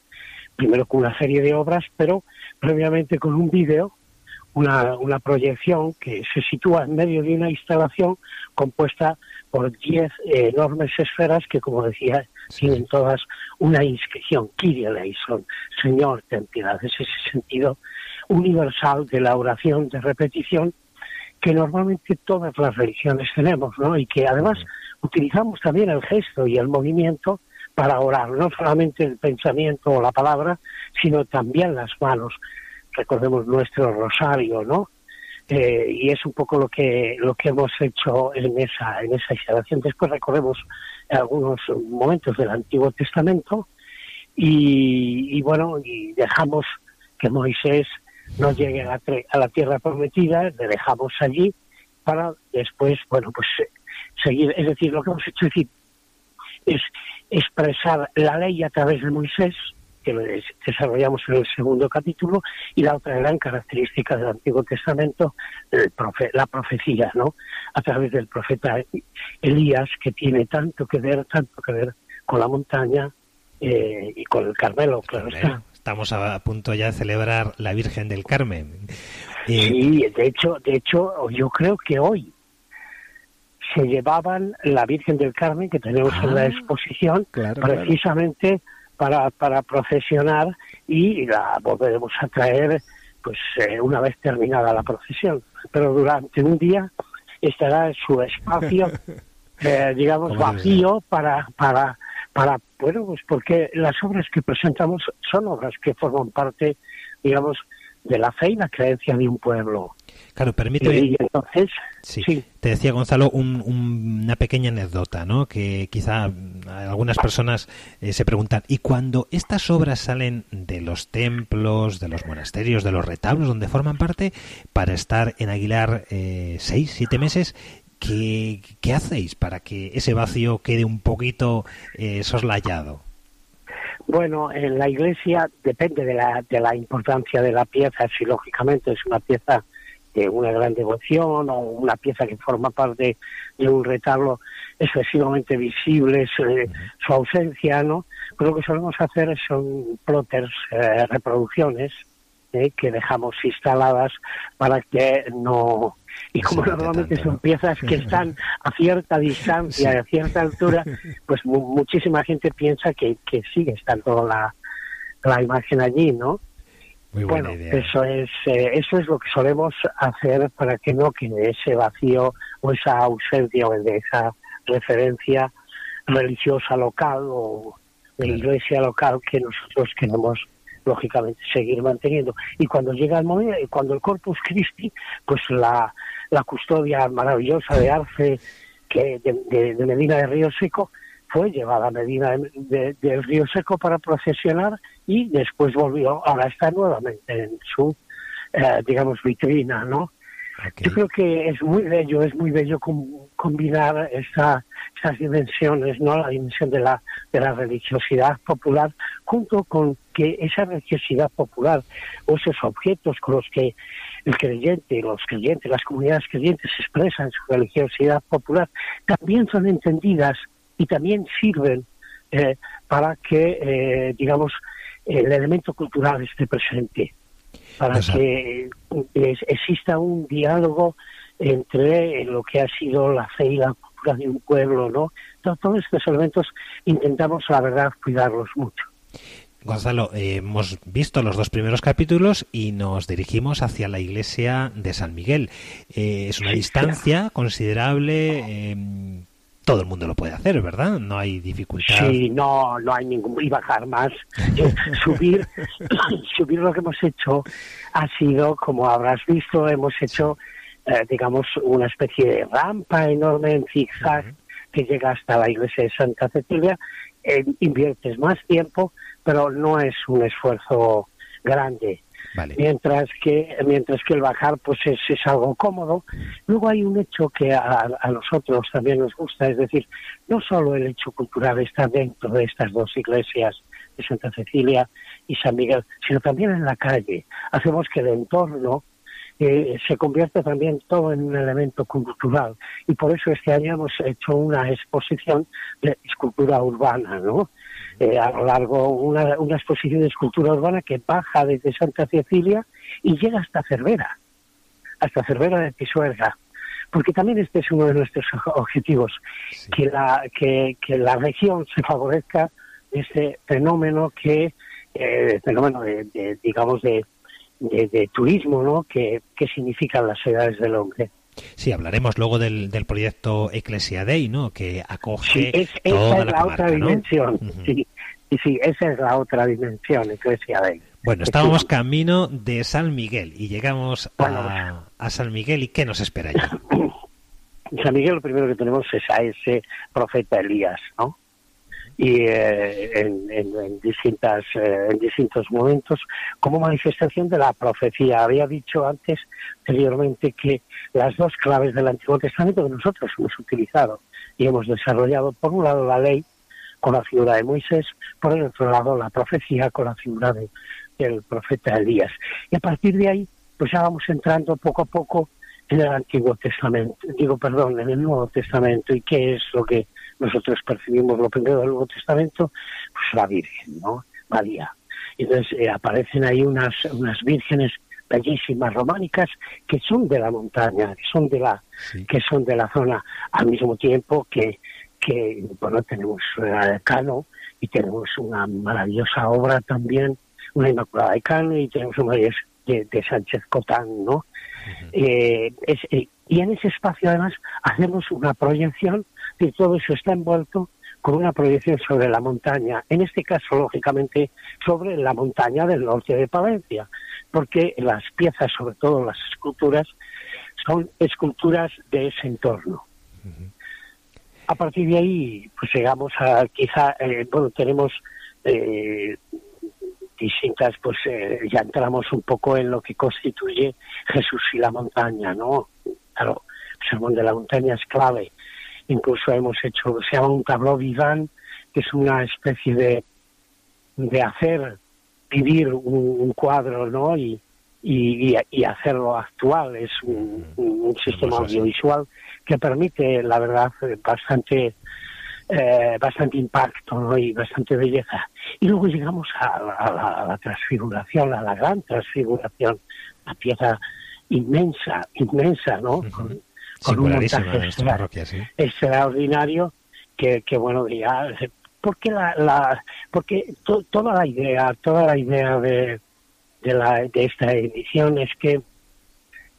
primero con una serie de obras, pero previamente con un vídeo, una, una proyección que se sitúa en medio de una instalación compuesta por 10 enormes esferas que, como decía, tienen todas una inscripción, Kyrie eleison, Señor, ten piedad. Es ese sentido universal de la oración de repetición que normalmente todas las religiones tenemos, ¿no? Y que además utilizamos también el gesto y el movimiento para orar, no solamente el pensamiento o la palabra, sino también las manos. Recordemos nuestro rosario, ¿no? Eh, y es un poco lo que lo que hemos hecho en esa en esa instalación. Después recorremos algunos momentos del Antiguo Testamento y, y bueno y dejamos que Moisés no llegue a la, a la tierra prometida, le dejamos allí para después bueno pues seguir. Es decir, lo que hemos hecho es, es expresar la ley a través de Moisés que desarrollamos en el segundo capítulo, y la otra gran característica del Antiguo Testamento, el profe- la profecía, ¿no? A través del profeta Elías, que tiene tanto que ver, tanto que ver con la montaña eh, y con el Carmelo, claro está. Estamos a punto ya de celebrar la Virgen del Carmen. Eh, Sí, de hecho, de hecho, yo creo que hoy se llevaban la Virgen del Carmen que tenemos en la Ah, exposición claro, claro. Para, para procesionar y la volveremos a traer pues eh, una vez terminada la procesión. Pero durante un día estará en su espacio, eh, digamos, vacío para, para, para, bueno, pues porque las obras que presentamos son obras que forman parte, digamos, de la fe y la creencia de un pueblo. Claro, permíteme, Y entonces, Sí. sí. Te decía Gonzalo un- un- una pequeña anécdota, ¿no? Que quizá algunas personas eh, se preguntan, ¿y cuando estas obras salen de los templos, de los monasterios, de los retablos, donde forman parte, para estar en Aguilar eh, seis, siete meses, ¿qué, qué hacéis para que ese vacío quede un poquito eh, soslayado? Bueno, en la iglesia depende de la, de la importancia de la pieza, si lógicamente es una pieza de una gran devoción o una pieza que forma parte de un retablo excesivamente visible, su, su ausencia, ¿no? Pero lo que solemos hacer son plotters, eh, reproducciones, eh, que dejamos instaladas para que no... Y como normalmente tanto, son piezas que están a cierta distancia, Sí. a cierta altura, pues mu- muchísima gente piensa que, que sigue estando la, la imagen allí, ¿no? Muy buena bueno, idea. eso es eh, eso es lo que solemos hacer para que no quede ese vacío o esa ausencia o de esa referencia religiosa local o de Claro. iglesia local que nosotros queremos lógicamente seguir manteniendo y cuando llega el momento cuando el Corpus Christi pues la, la custodia maravillosa de Arce que de, de- de Medina de Río Seco fue llevada a Medina de- de- del Río Seco para procesionar y después volvió, ahora está nuevamente en su, eh, digamos, vitrina, ¿no? Ok. Yo creo que es muy bello, es muy bello com- combinar esta, estas dimensiones, ¿no? La dimensión de la, de la religiosidad popular junto con que esa religiosidad popular o esos objetos con los que el creyente, los creyentes, las comunidades creyentes expresan su religiosidad popular, también son entendidas y también sirven eh, para que, eh, digamos, el elemento cultural esté presente, para Exacto. que eh, es- exista un diálogo entre lo que ha sido la fe y la cultura de un pueblo, ¿no? To- Todos estos elementos intentamos, la verdad, cuidarlos mucho. Gonzalo, eh, hemos visto los dos primeros capítulos y nos dirigimos hacia la iglesia de San Miguel. Eh, es una distancia considerable. eh, todo el mundo lo puede hacer, ¿verdad? No hay dificultad. Sí, no, no hay ningún y bajar más. Eh, subir, subir lo que hemos hecho ha sido, como habrás visto, hemos hecho, eh, digamos, una especie de rampa enorme en zigzag que llega hasta la iglesia de Santa Cecilia. Eh, inviertes más tiempo, pero no es un esfuerzo grande Mientras que mientras que el bajar pues es, es algo cómodo. Luego hay un hecho que a, a nosotros también nos gusta es decir no solo el hecho cultural está dentro de estas dos iglesias de Santa Cecilia y San Miguel sino también en la calle. Hacemos que el entorno eh, se convierte también todo en un elemento cultural. Y por eso este año hemos hecho una exposición de escultura urbana, ¿no? Eh, a lo largo una, una exposición de escultura urbana que baja desde Santa Cecilia y llega hasta Cervera, hasta Cervera de Pisuerga, porque también este es uno de nuestros objetivos, Sí. que la que, que la región se favorezca de este fenómeno que eh, fenómeno de, de, digamos de, de, de turismo, ¿no? Que, que significan las ciudades del hombre. Sí, hablaremos luego del, del proyecto Ecclesia Day, ¿no? Que acoge Sí, es, esa toda es la, la, comarca, otra ¿no? dimensión. Ujú. sí, sí, sí, esa es la otra dimensión, Iglesia de Bueno, estábamos camino de San Miguel y llegamos a, a San Miguel y ¿qué nos espera allí? En San Miguel lo primero que tenemos es a ese profeta Elías, ¿no? Y eh, en, en- distintas, eh, en distintos momentos, como manifestación de la profecía. Había dicho antes, anteriormente, que las dos claves del Antiguo Testamento que nosotros hemos utilizado y hemos desarrollado, por un lado la ley, con la figura de Moisés, por el otro lado la profecía con la figura de- del profeta Elías. Y a partir de ahí, pues ya vamos entrando poco a poco en el Antiguo Testamento, digo, perdón, en el Nuevo Testamento. ¿Y qué es lo que nosotros percibimos lo primero del Nuevo Testamento? Pues la Virgen, ¿no? María. Y Entonces eh, aparecen ahí unas, unas vírgenes bellísimas románicas que son de la montaña, que son de la, Sí. que son de la zona, al mismo tiempo que, que bueno, tenemos eh, Cano y tenemos una maravillosa obra también, una Inmaculada de Cano y tenemos una de, de, Sánchez Cotán, ¿no? Eh, es- eh, y en ese espacio además hacemos una proyección y todo eso está envuelto con una proyección sobre la montaña, en este caso lógicamente sobre la montaña del norte de Palencia, porque las piezas, sobre todo las esculturas, son esculturas de ese entorno. A partir de ahí, pues llegamos a quizá, eh, bueno, tenemos eh, distintas, pues eh, ya entramos un poco en lo que constituye Jesús y la montaña, ¿no? Claro, el sermón de la montaña es clave. Incluso hemos hecho, se llama un tableau vivant, que es una especie de, de hacer vivir un, un cuadro, ¿no? Y, y, y- hacerlo actual. Es un, sistema audiovisual que permite, la verdad, bastante eh, bastante impacto ¿no? y bastante belleza. Y luego llegamos a, la- a la, a la transfiguración, a la gran transfiguración, la pieza inmensa, inmensa, ¿no? Con, con un montaje extra- sí. extraordinario que, que bueno, ya, porque la, la porque to- toda la idea, toda la idea de, de, la, de esta edición es que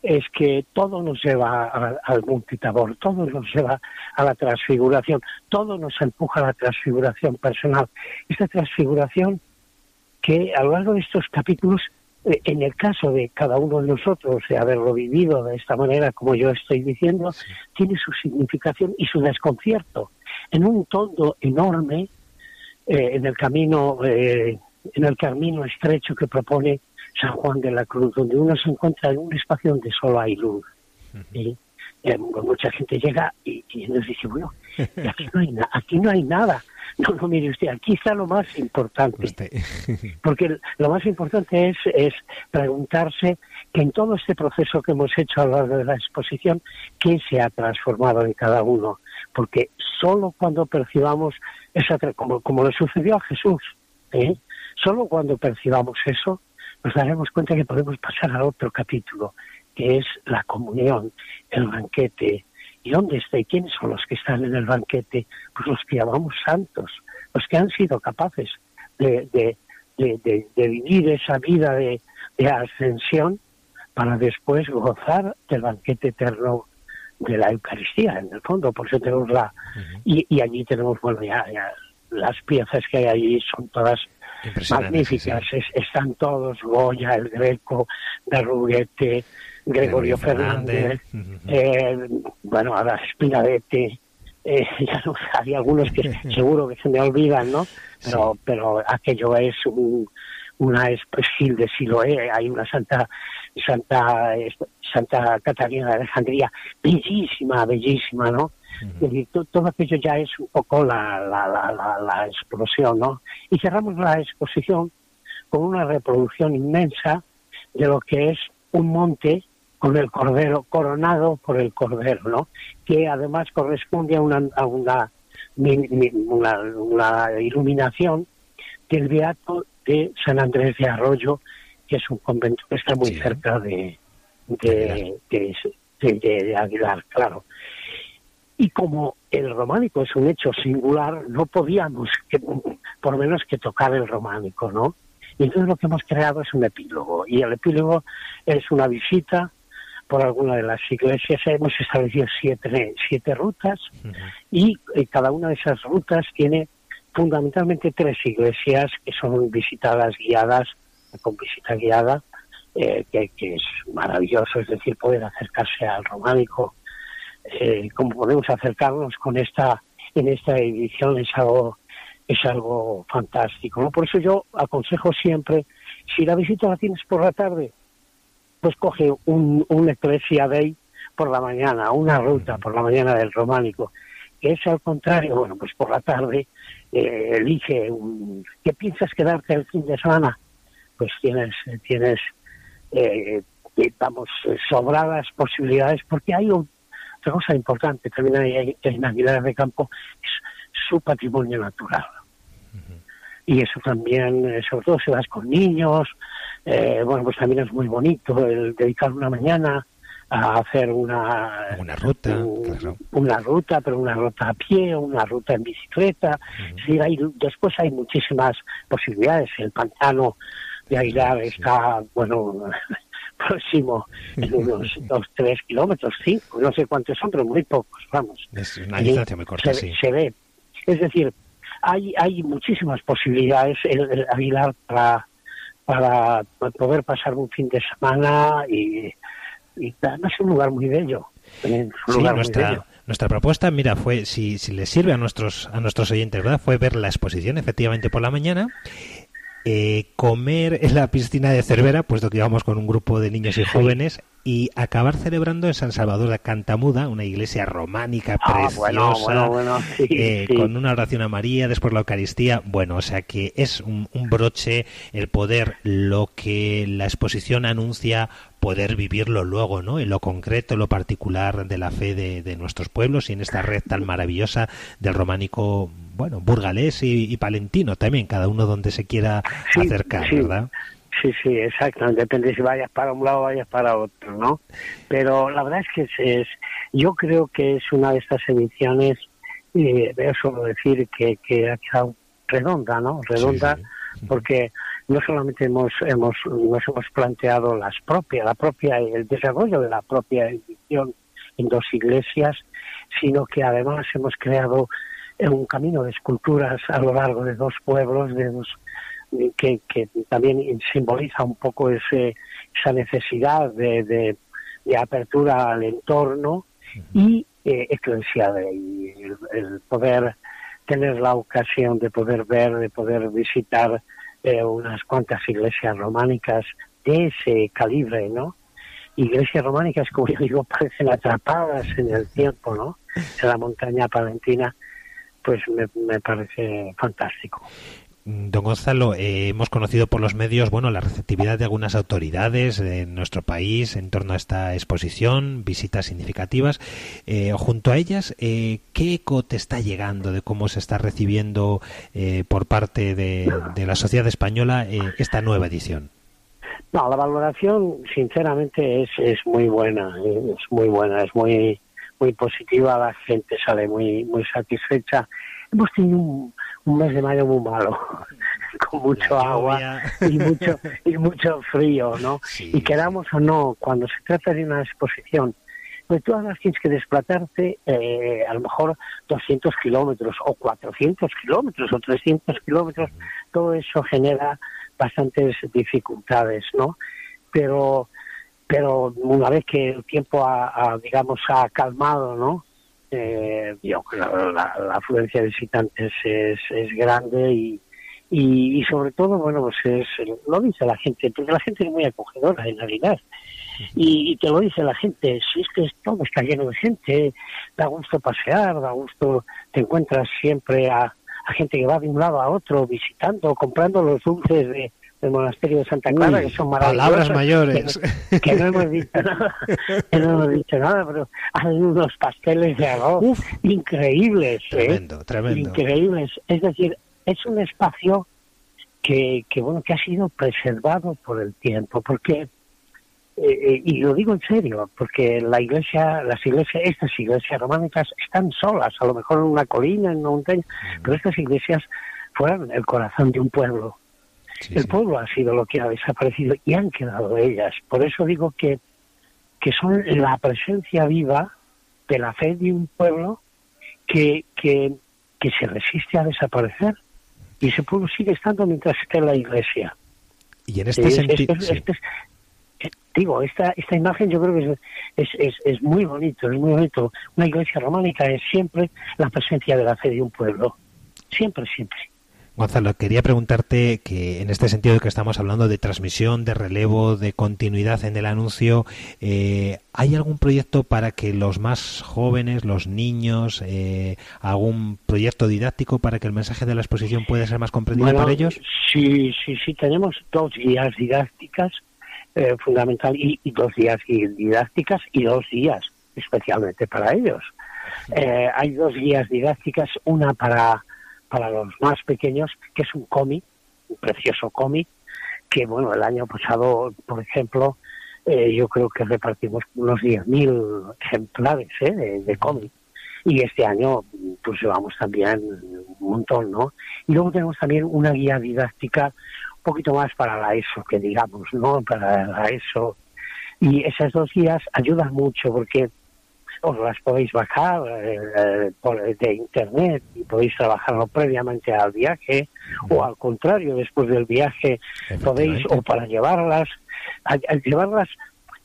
es que todo nos lleva al Monte Tabor, todo nos lleva a la transfiguración, todo nos empuja a la transfiguración personal. Esta transfiguración que a lo largo de estos capítulos en el caso de cada uno de nosotros de haberlo vivido de esta manera, como yo estoy diciendo, tiene su significación y su desconcierto. En un tondo enorme, eh, en el camino, eh, en el camino estrecho que propone San Juan de la Cruz, donde uno se encuentra en un espacio donde solo hay luz. ¿sí? Eh, mucha gente llega y, y nos dice, bueno, aquí no hay, aquí no hay nada. No, no, mire usted, aquí está lo más importante. Usted. Porque lo más importante es, es preguntarse que en todo este proceso que hemos hecho a lo largo de la exposición, ¿qué se ha transformado en cada uno? Porque solo cuando percibamos esa, como, como le sucedió a Jesús, ¿eh? solo cuando percibamos eso, nos daremos cuenta que podemos pasar al otro capítulo, que es la comunión, el banquete. ¿Y dónde está? ¿Y quiénes son los que están en el banquete? Pues los que llamamos santos, los que han sido capaces de, de, de, de- de vivir esa vida de, ascensión para después gozar del banquete eterno de la Eucaristía, en el fondo, por eso tenemos la... y, y allí tenemos, bueno, ya, ya las piezas que hay allí son todas magníficas, sí, sí. Es- están todos, Goya, el Greco, Berruguete, Gregorio Fernández, eh, bueno, ahora Spinadete, eh, ya no, hay algunos que seguro que se me olvidan, ¿no? Pero, pero aquello es un, una especie de Siloé, hay una Santa Santa Santa Catalina de Alejandría, bellísima, bellísima, ¿no? To- todo aquello ya es un poco la, la, la, la, la explosión, ¿no? Y cerramos la exposición con una reproducción inmensa de lo que es un monte con el cordero coronado por el cordero, ¿no? Que además corresponde a una, a una, una, una iluminación del beato de San Andrés de Arroyo, que es un convento que está muy Sí. cerca de, de, de, de- de- de Aguilar, claro. Y como el románico es un hecho singular, no podíamos, que, por lo menos, que tocar el románico, ¿no? Y entonces lo que hemos creado es un epílogo. Y el epílogo es una visita por alguna de las iglesias. Hemos establecido siete, siete rutas y eh, cada una de esas rutas tiene fundamentalmente tres iglesias que son visitadas guiadas, con visita guiada, eh, que, que es maravilloso, es decir, poder acercarse al románico, eh, como podemos acercarnos con esta, en esta edición es algo, es algo fantástico, ¿no? Por eso yo aconsejo siempre, si la visita la tienes por la tarde, pues coge un, un Ecclesia Day por la mañana, una ruta por la mañana del románico, que es al contrario, bueno, pues por la tarde eh, elige un, ¿qué piensas quedarte el fin de semana? Pues tienes, tienes eh, vamos, sobradas posibilidades, porque hay otra cosa importante también hay en Aguilar de Campo, es su patrimonio natural. Y eso también, sobre todo si vas con niños, eh, bueno, pues también es muy bonito el dedicar una mañana a hacer una, Una ruta, un- claro. una ruta, pero una ruta a pie, una ruta en bicicleta. Es decir, hay, después hay muchísimas posibilidades. El pantano de Aguilar está, bueno, próximo en unos dos, tres kilómetros, cinco, no sé cuántos son, pero muy pocos, vamos. Es una distancia muy corta, se, sí. se ve. Es decir, hay, hay muchísimas posibilidades el, el Aguilar para, para poder pasar un fin de semana y, y es un lugar muy bello. Sí, muy nuestra, bello. nuestra propuesta, mira, fue, si, si les sirve a nuestros, a nuestros oyentes, ¿verdad? Fue ver la exposición efectivamente por la mañana, eh, comer en la piscina de Cervera, puesto que íbamos con un grupo de niños y jóvenes, y acabar celebrando en San Salvador de Cantamuda, una iglesia románica Ah, preciosa, bueno, bueno, bueno, sí, eh, sí. con una oración a María, después la Eucaristía. Bueno, o sea que es un, un broche el poder, lo que la exposición anuncia, poder vivirlo luego, ¿no? En lo concreto, en lo particular de la fe de, de nuestros pueblos y en esta red tan maravillosa del románico, bueno, burgalés y, y palentino también, cada uno donde se quiera Sí, acercar. ¿verdad? Sí, sí, exacto. Depende si vayas para un lado o vayas para otro, ¿no? Pero la verdad es que es, es- yo creo que es una de estas ediciones, eh, veo solo decir que, que ha quedado redonda, ¿no? Redonda, Sí, sí. porque no solamente hemos, hemos, nos hemos planteado las propias, la propia, el desarrollo de la propia edición en dos iglesias, sino que además hemos creado eh, un camino de esculturas a lo largo de dos pueblos, de dos que, que también simboliza un poco ese, esa necesidad de, de, apertura al entorno y eh, eclesial y el, poder tener la ocasión de poder ver, de poder visitar eh, unas cuantas iglesias románicas de ese calibre, ¿no? Iglesias románicas, como yo digo, parecen atrapadas en el tiempo, ¿no? En la montaña palentina, pues me parece fantástico. Don Gonzalo, eh, hemos conocido por los medios, bueno, la receptividad de algunas autoridades en nuestro país en torno a esta exposición, visitas significativas. Eh, junto a ellas, eh, ¿qué eco te está llegando de cómo se está recibiendo eh, por parte de, la sociedad española esta nueva edición? No, la valoración, sinceramente, es, es muy buena, es muy buena, es muy muy positiva, la gente sale muy muy satisfecha. Hemos tenido un, un mes de mayo muy malo, con mucho agua y mucho y mucho frío, ¿no? Sí, y queramos o no, cuando se trata de una exposición, pues tú ahora tienes que desplazarte eh, a lo mejor 200 kilómetros o 400 kilómetros o 300 kilómetros, todo eso genera bastantes dificultades, ¿no? Pero pero una vez que el tiempo ha, ha digamos ha calmado, ¿no? Eh, la, afluencia de visitantes es, es grande y, y, sobre todo, bueno, pues es, lo dice la gente, porque la gente es muy acogedora en realidad. Y, y te lo dice la gente, si es que todo está lleno de gente, da gusto pasear, da gusto, te encuentras siempre a, a gente que va de un lado a otro visitando, comprando los dulces de, del monasterio de Santa Clara, Uy, que son maravillosos. Palabras mayores. Que, que, no hemos dicho nada, que no hemos dicho nada, pero hay unos pasteles de arroz Uf, increíbles, ¿eh? tremendo, tremendo. increíbles. Es decir, es un espacio que, que bueno que ha sido preservado por el tiempo, porque eh, y lo digo en serio, porque la iglesia, las iglesias, estas iglesias románicas están solas, a lo mejor en una colina, en una montaña, Mm. pero estas iglesias fueron el corazón de un pueblo. Sí, el pueblo ha sido lo que ha desaparecido y han quedado ellas. Por eso digo que, que son la presencia viva de la fe de un pueblo que, que, que se resiste a desaparecer. Y ese pueblo sigue estando mientras esté en la iglesia. Y en este Es- sentido... es- es- es- eh, digo, esta, esta imagen yo creo que es, es, es, es muy bonito, es muy bonito. Una iglesia románica es siempre la presencia de la fe de un pueblo. Siempre, siempre. Gonzalo, quería preguntarte que en este sentido de que estamos hablando de transmisión, de relevo, de continuidad en el anuncio, eh, ¿hay algún proyecto para que los más jóvenes, los niños, eh, algún proyecto didáctico para que el mensaje de la exposición pueda ser más comprendido Bueno, para ellos? Sí, sí, sí, tenemos dos guías didácticas eh, fundamental y, y dos guías didácticas y dos guías especialmente para ellos. Eh, hay dos guías didácticas, una para, para los más pequeños, que es un cómic, un precioso cómic, que bueno, el año pasado, por ejemplo, eh, yo creo que repartimos unos 10.000 ejemplares eh, de, de cómic. Y este año, pues llevamos también un montón, ¿no? Y luego tenemos también una guía didáctica un poquito más para la ESO, que digamos, ¿no? Para la ESO. Y esas dos guías ayudan mucho porque os las podéis bajar eh, eh, por, de internet y podéis trabajarlo previamente al viaje o al contrario, después del viaje podéis, o para llevarlas, al, al llevarlas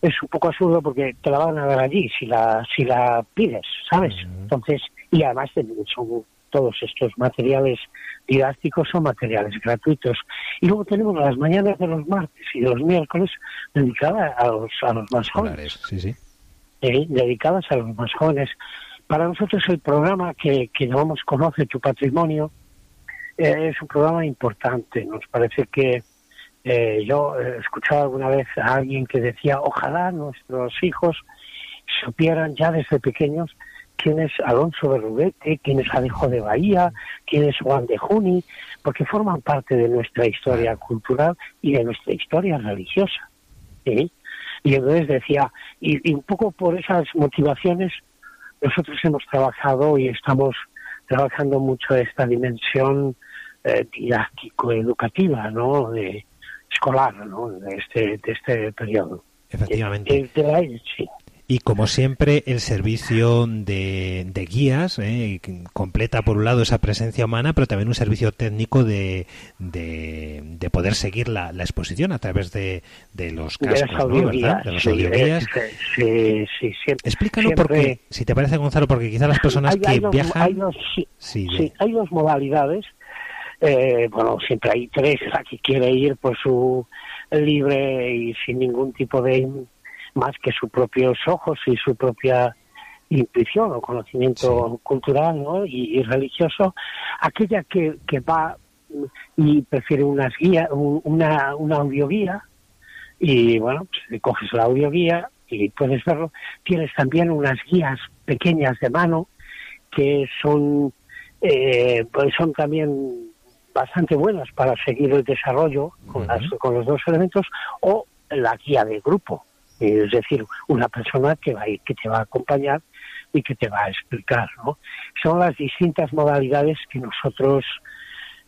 es un poco absurdo porque te la van a dar allí si la si la pides, ¿sabes? Entonces, y además de- son todos estos materiales didácticos son materiales gratuitos. Y luego tenemos las mañanas de los martes y de los miércoles dedicadas a los, a los más jóvenes Sí, sí. Eh, dedicadas a los más jóvenes. Para nosotros el programa que, que llamamos Conoce tu Patrimonio eh, es un programa importante. Nos parece que eh, yo he escuchado alguna vez a alguien que decía, ojalá nuestros hijos supieran ya desde pequeños quién es Alonso Berrubete, quién es Alejo de Bahía, quién es Juan de Juni, porque forman parte de nuestra historia cultural y de nuestra historia religiosa. Y entonces decía, y, y un poco por esas motivaciones, nosotros hemos trabajado y estamos trabajando mucho esta dimensión eh, didáctico-educativa, ¿no? De, escolar, ¿no? De este, de este periodo. Efectivamente. De, de la- sí. Y como siempre, el servicio de, de guías eh, completa por un lado esa presencia humana, pero también un servicio técnico de, de, de poder seguir la, la exposición a través de, de los De cascos, ¿no? De los sí, audioguías. sí, sí, siempre- Explícalo siempre- porque, si te parece, Gonzalo, porque quizás las personas hay, que hay dos, viajan... hay dos- sí, hay dos modalidades. Eh, bueno, siempre hay tres. La que quiere ir por su libre y sin ningún tipo de más que sus propios ojos y su propia intuición o conocimiento cultural ¿no? y, y religioso. Aquella que, que va y prefiere unas guías, un- una, una audioguía y bueno, pues, coges la audioguía y puedes verlo. Tienes también unas guías pequeñas de mano que son eh, pues son también bastante buenas para seguir el desarrollo con, las- con los dos elementos o la guía de grupo es decir una persona que va a ir, que te va a acompañar y que te va a explicar ¿no? son las distintas modalidades que nosotros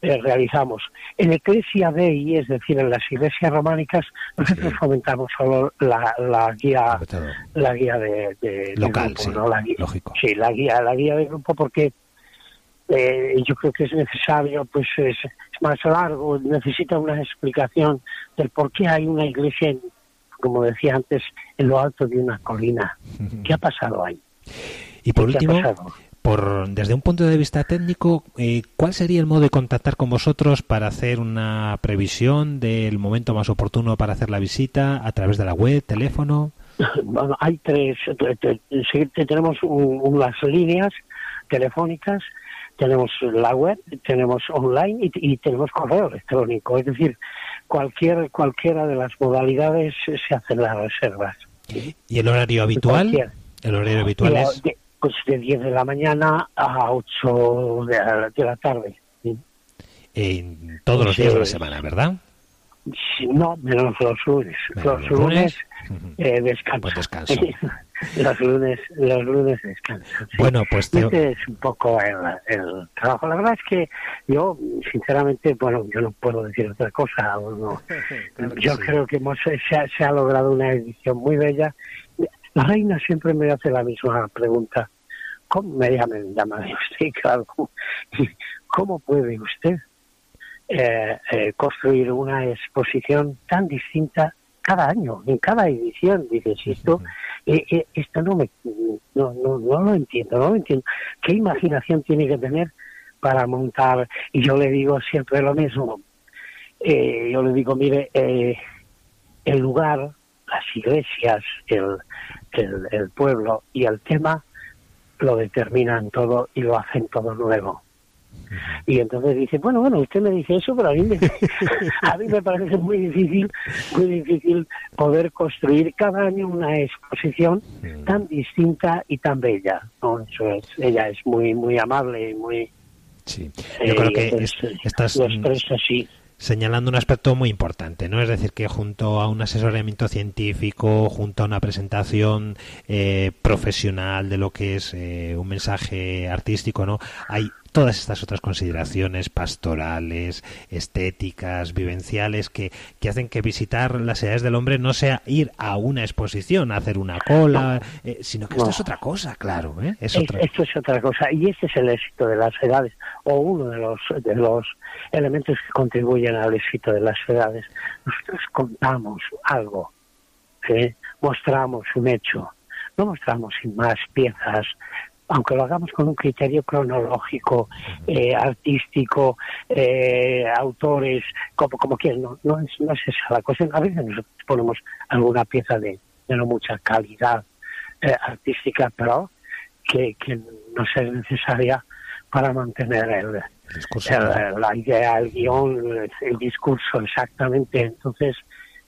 eh, realizamos en Eclesia Dei es decir en las iglesias románicas nosotros Sí. fomentamos solo la, la guía la guía de, de- de Local, grupo, sí, ¿no? La guía- lógico. Sí, la guía, la guía de grupo porque eh, yo creo que es necesario, pues es, es más largo, necesita una explicación del por qué hay una iglesia, en- como decía antes, en lo alto de una colina. ¿Qué ha pasado ahí? Y por ¿Qué ha último, por, desde un punto de vista técnico, eh, ¿cuál sería el modo de contactar con vosotros para hacer una previsión del momento más oportuno para hacer la visita a través de la web, teléfono? Bueno, hay tres, tenemos un- unas líneas telefónicas, tenemos la web, tenemos online y, y tenemos correo electrónico. Es decir, cualquier cualquiera de las modalidades se hacen las reservas. ¿Y el horario habitual? Cualquier. El horario habitual Pero es... de, pues de 10 de la mañana a 8 de la, de la tarde. ¿sí? En todos los días de la Sí. semana, ¿verdad? Sí, No, menos los lunes. Menos los los lunes. lunes eh, descanso. Pues descanso. los lunes, los lunes descanso. sí. Bueno, pues te- Este es un poco el, el trabajo. La verdad es que yo, sinceramente, bueno, yo no puedo decir otra cosa. no. Claro yo sí. creo que hemos, se, ha, se ha logrado una edición muy bella. La reina siempre me hace la misma pregunta. ¿Cómo me llama, llama usted? Claro, ¿cómo, cómo puede usted eh, eh, construir una exposición tan distinta cada año, en cada edición? Dices, esto, eh, eh, esto no, me, no, no, no lo entiendo, no lo entiendo. ¿Qué imaginación tiene que tener para montar? Y yo le digo siempre lo mismo. Eh, yo le digo, mire, eh, el lugar, las iglesias, el, el, el pueblo y el tema lo determinan todo y lo hacen todo nuevo. Y entonces dice, bueno, bueno, usted me dice eso, pero a mí me, a mí me parece muy difícil, muy difícil poder construir cada año una exposición tan distinta y tan bella. ¿no? Eso es, ella es muy, muy amable y muy... Sí. eh, Yo creo y que entonces, es- estás lo expresa así. señalando un aspecto muy importante, ¿no? Es decir, que junto a un asesoramiento científico, junto a una presentación eh, profesional de lo que es eh, un mensaje artístico, ¿no? Hay todas estas otras consideraciones pastorales, estéticas, vivenciales, que, que hacen que visitar las edades del hombre no sea ir a una exposición, a hacer una cola, eh, sino que esto No. es otra cosa, claro, ¿eh? Es Es- otra. Esto es otra cosa y este es el éxito de las edades o uno de los de los elementos que contribuyen al éxito de las edades. Nosotros contamos algo, ¿eh? mostramos un hecho, no mostramos sin más piezas, aunque lo hagamos con un criterio cronológico, eh, artístico, eh, autores, como, como quieran, no, no, es, no es esa la cuestión. A veces nosotros ponemos alguna pieza de, de no mucha calidad eh, artística, pero que, que no sea necesaria para mantener el, la idea, el guion, el, discurso exactamente. Entonces,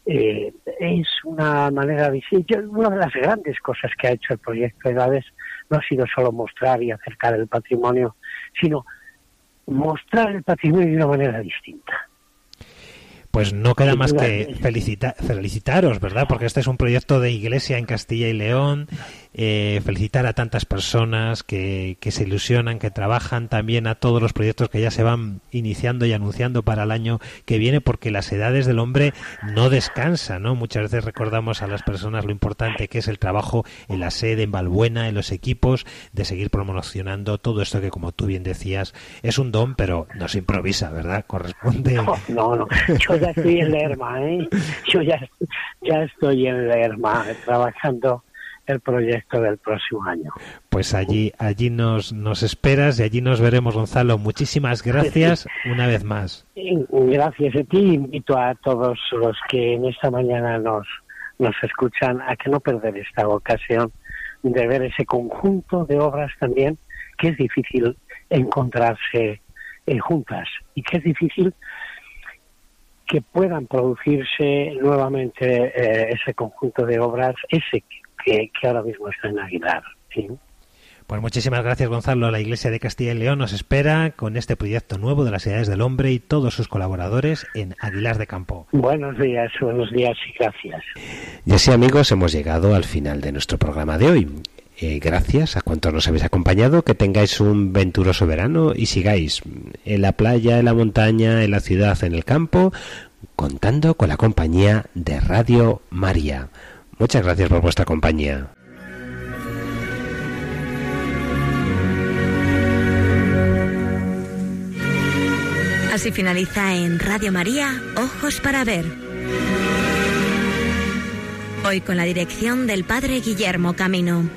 eh, es una manera de yo- Una de las grandes cosas que ha hecho el proyecto Edades no ha sido solo mostrar y acercar el patrimonio, sino mostrar el patrimonio de una manera distinta. Pues no queda más que felicita- felicitaros, ¿verdad? Porque este es un proyecto de iglesia en Castilla y León eh, felicitar a tantas personas que, que, se ilusionan, que trabajan, también a todos los proyectos que ya se van iniciando y anunciando para el año que viene, porque las edades del hombre no descansan, ¿no? Muchas veces recordamos a las personas lo importante que es el trabajo en la sede, en Valbuena, en los equipos, de seguir promocionando todo esto que, como tú bien decías, es un don, pero no se improvisa, ¿verdad? Corresponde. No, no, yo ya estoy en Lerma, ¿eh? Yo ya, ya estoy en Lerma trabajando el proyecto del próximo año. Pues allí, allí nos, nos esperas y allí nos veremos, Gonzalo. Muchísimas gracias una vez más. Gracias a ti. Invito a todos los que en esta mañana nos, nos escuchan a que no perder esta ocasión de ver ese conjunto de obras también que es difícil encontrarse eh, juntas y que es difícil que puedan producirse nuevamente eh, ese conjunto de obras, ese que, que ahora mismo está en Aguilar. ¿sí? Pues muchísimas gracias, Gonzalo. La Iglesia de Castilla y León nos espera con este proyecto nuevo de las Edades del Hombre y todos sus colaboradores en Aguilar de Campo. Buenos días, buenos días y gracias. Y así, amigos, hemos llegado al final de nuestro programa de hoy. Eh, gracias a cuantos nos habéis acompañado, que tengáis un venturoso verano y sigáis en la playa, en la montaña, en la ciudad, en el campo, contando con la compañía de Radio María. Muchas gracias por vuestra compañía. Así finaliza en Radio María, Ojos para Ver. Hoy con la dirección del Padre Guillermo Camino.